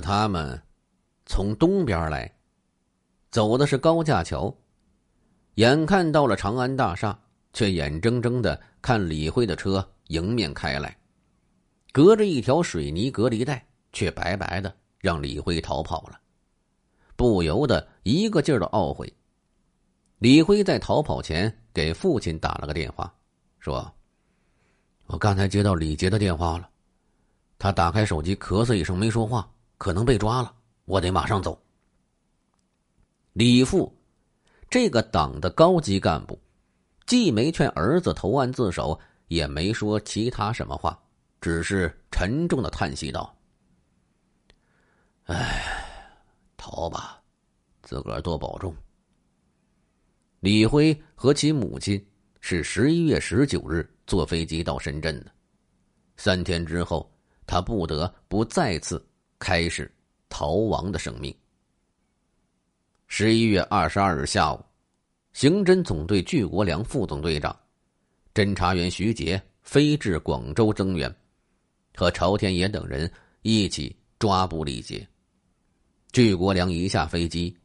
他们从东边来，走的是高架桥，眼看到了长安大厦，却眼睁睁的看李辉的车迎面开来，隔着一条水泥隔离带，却白白的让李辉逃跑了，不由得一个劲儿的懊悔。李辉在逃跑前给父亲打了个电话，说：“我刚才接到李杰的电话了。”他打开手机，咳嗽一声，没说话，可能被抓了。我得马上走。李富，这个党的高级干部，既没劝儿子投案自首，也没说其他什么话，只是沉重的叹息道：“哎，逃吧，自个儿多保重。”李辉和其母亲是十一月十九日坐飞机到深圳的，三天之后。他不得不再次开始逃亡的生命。十一月二十二日下午，刑侦总队巨国良副总队长、侦查员徐杰飞至广州增援，和朝天野等人一起抓捕李杰。巨国良一下飞机，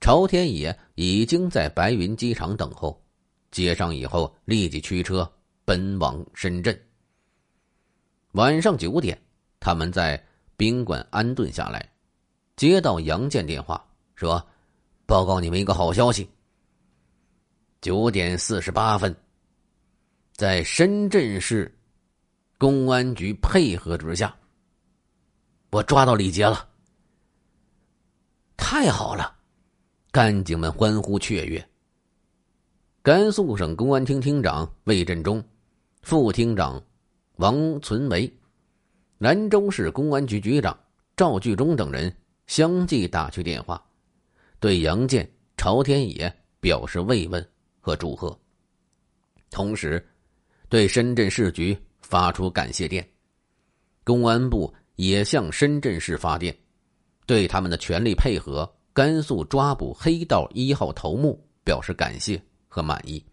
朝天野已经在白云机场等候，接上以后立即驱车奔往深圳。晚上九点，他们在宾馆安顿下来，接到杨建电话，说：“报告你们一个好消息。九点四十八分，在深圳市公安局配合之下，我抓到李杰了。太好了！”干警们欢呼雀跃。甘肃省公安厅厅长魏振中，副厅长。王存维、兰州市公安局局长赵巨忠等人相继打去电话，对杨建、朝天野表示慰问和祝贺，同时对深圳市局发出感谢电。公安部也向深圳市发电，对他们的全力配合甘肃抓捕黑道一号头目表示感谢和满意。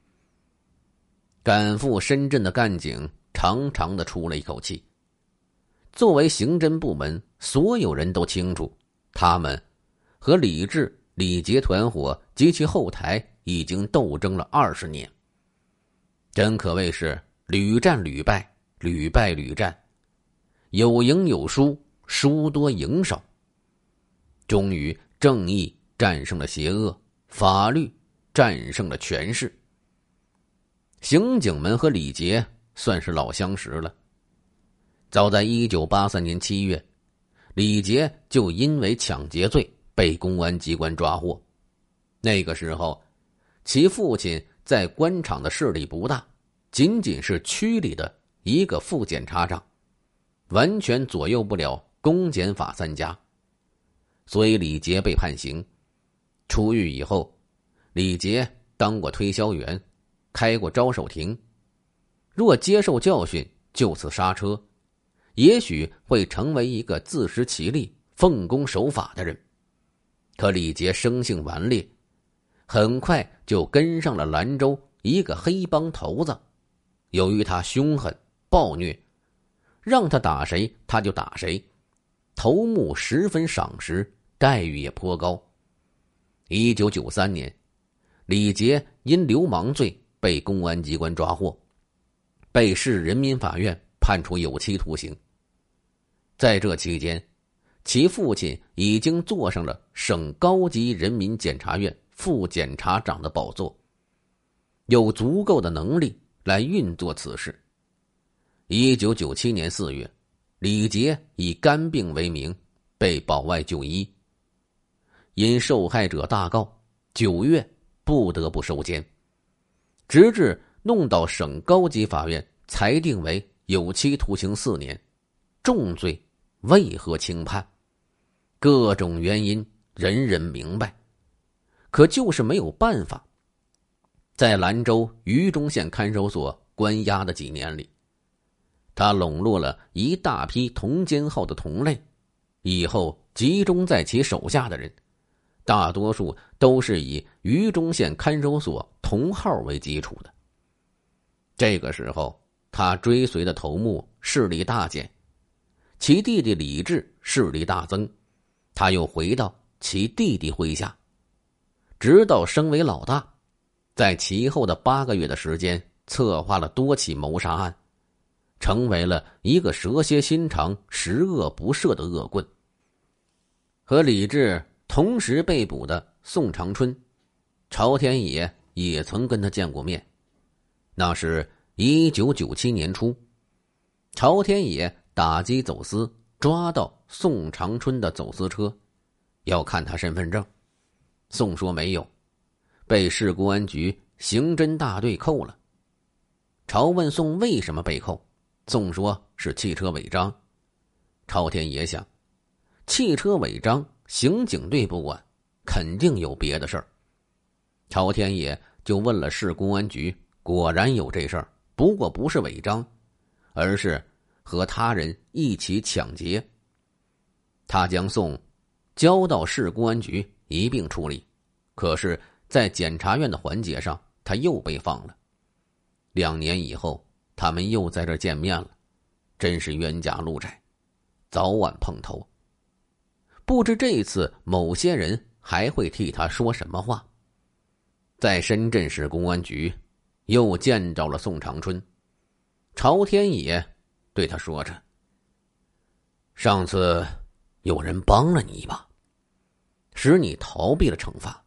赶赴深圳的干警。长长的出了一口气。作为刑侦部门，所有人都清楚，他们和李志、李杰团伙及其后台已经斗争了二十年，真可谓是屡战屡败，屡败屡战，有赢有输，输多赢少。终于，正义战胜了邪恶，法律战胜了权势。刑警们和李杰。算是老相识了。早在一九八三年七月，李杰就因为抢劫罪被公安机关抓获。那个时候，其父亲在官场的势力不大，仅仅是区里的一个副检察长，完全左右不了公检法三家。所以李杰被判刑。出狱以后，李杰当过推销员，开过招手亭。若接受教训，就此刹车，也许会成为一个自食其力、奉公守法的人。可李杰生性顽劣，很快就跟上了兰州一个黑帮头子。由于他凶狠暴虐，让他打谁他就打谁，头目十分赏识，待遇也颇高。一九九三年，李杰因流氓罪被公安机关抓获。被市人民法院判处有期徒刑。在这期间，其父亲已经坐上了省高级人民检察院副检察长的宝座，有足够的能力来运作此事。一九九七年四月，李杰以肝病为名被保外就医，因受害者大告，九月不得不收监，直至。弄到省高级法院裁定为有期徒刑四年，重罪为何轻判？各种原因人人明白，可就是没有办法。在兰州榆中县看守所关押的几年里，他笼络了一大批同监号的同类，以后集中在其手下的人，大多数都是以榆中县看守所同号为基础的。这个时候，他追随的头目势力大减，其弟弟李治势力大增，他又回到其弟弟麾下，直到升为老大，在其后的八个月的时间，策划了多起谋杀案，成为了一个蛇蝎心肠、十恶不赦的恶棍。和李治同时被捕的宋长春，朝天野也曾跟他见过面。那是一九九七年初，朝天野打击走私，抓到宋长春的走私车，要看他身份证。宋说没有，被市公安局刑侦大队扣了。朝问宋为什么被扣，宋说是汽车违章。朝天野想。汽车违章，刑警队不管，肯定有别的事儿。朝天野就问了市公安局，果然有这事儿，不过不是违章，而是和他人一起抢劫。他将宋交到市公安局一并处理，可是，在检察院的环节上，他又被放了。两年以后，他们又在这见面了，真是冤家路窄，早晚碰头。不知这一次某些人还会替他说什么话。在深圳市公安局，又见着了宋长春，朝天野对他说着：“上次有人帮了你一把，使你逃避了惩罚，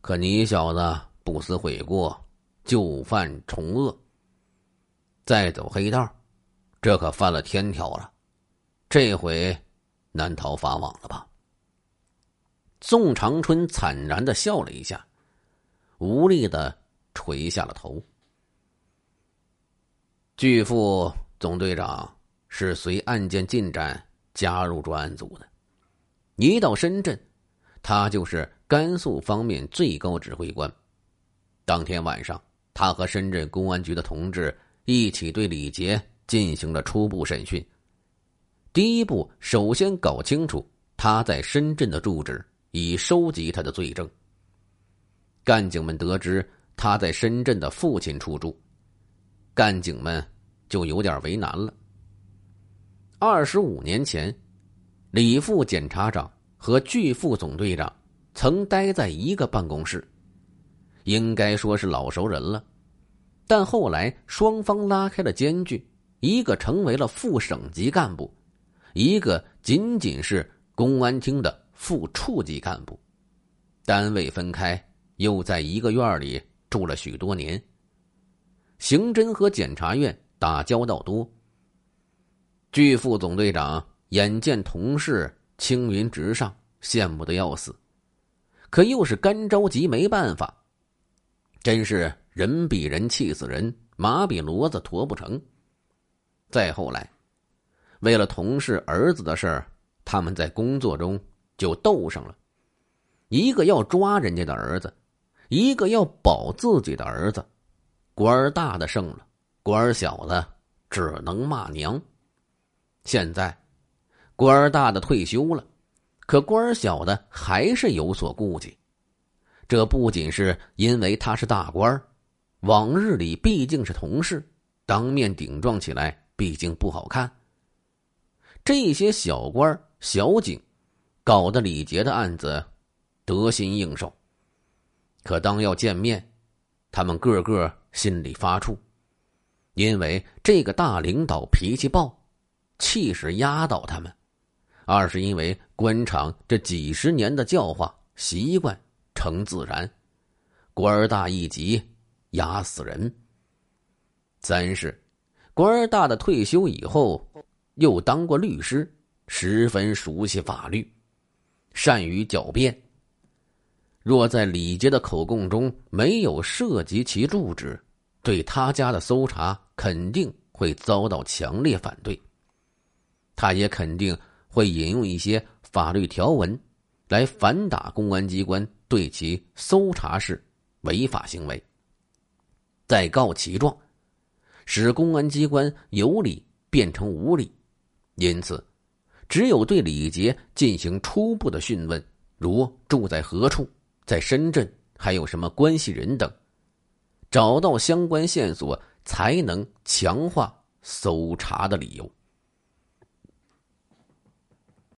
可你小子不思悔过，就犯重恶，再走黑道，这可犯了天条了。这回。”难逃法网了吧？宋长春惨然的笑了一下，无力的垂下了头。巨富总队长是随案件进展加入专案组的，一到深圳，他就是甘肃方面最高指挥官。当天晚上，他和深圳公安局的同志一起对李杰进行了初步审讯。第一步，首先搞清楚他在深圳的住址，以收集他的罪证。干警们得知他在深圳的父亲出住，干警们就有点为难了。二十五年前，李副检察长和巨副总队长曾待在一个办公室，应该说是老熟人了。但后来双方拉开了间距，一个成为了副省级干部。一个仅仅是公安厅的副处级干部，单位分开，又在一个院里住了许多年。刑侦和检察院打交道多。巨副总队长眼见同事青云直上，羡慕的要死，可又是干着急，没办法。真是人比人气死人，马比骡子驮不成。再后来。为了同事儿子的事儿，他们在工作中就斗上了。一个要抓人家的儿子，一个要保自己的儿子。官儿大的胜了，官儿小的只能骂娘。现在，官儿大的退休了，可官儿小的还是有所顾忌。这不仅是因为他是大官儿，往日里毕竟是同事，当面顶撞起来毕竟不好看。这些小官小警，搞得李杰的案子得心应手。可当要见面，他们个个心里发怵，因为这个大领导脾气暴，气势压倒他们；二是因为官场这几十年的教化习惯成自然，官儿大一级压死人；三是官儿大的退休以后。又当过律师，十分熟悉法律，善于狡辩。若在李杰的口供中没有涉及其住址，对他家的搜查肯定会遭到强烈反对。他也肯定会引用一些法律条文，来反打公安机关对其搜查是违法行为，再告其状，使公安机关有理变成无理。因此，只有对李杰进行初步的讯问，如住在何处，在深圳还有什么关系人等，找到相关线索，才能强化搜查的理由。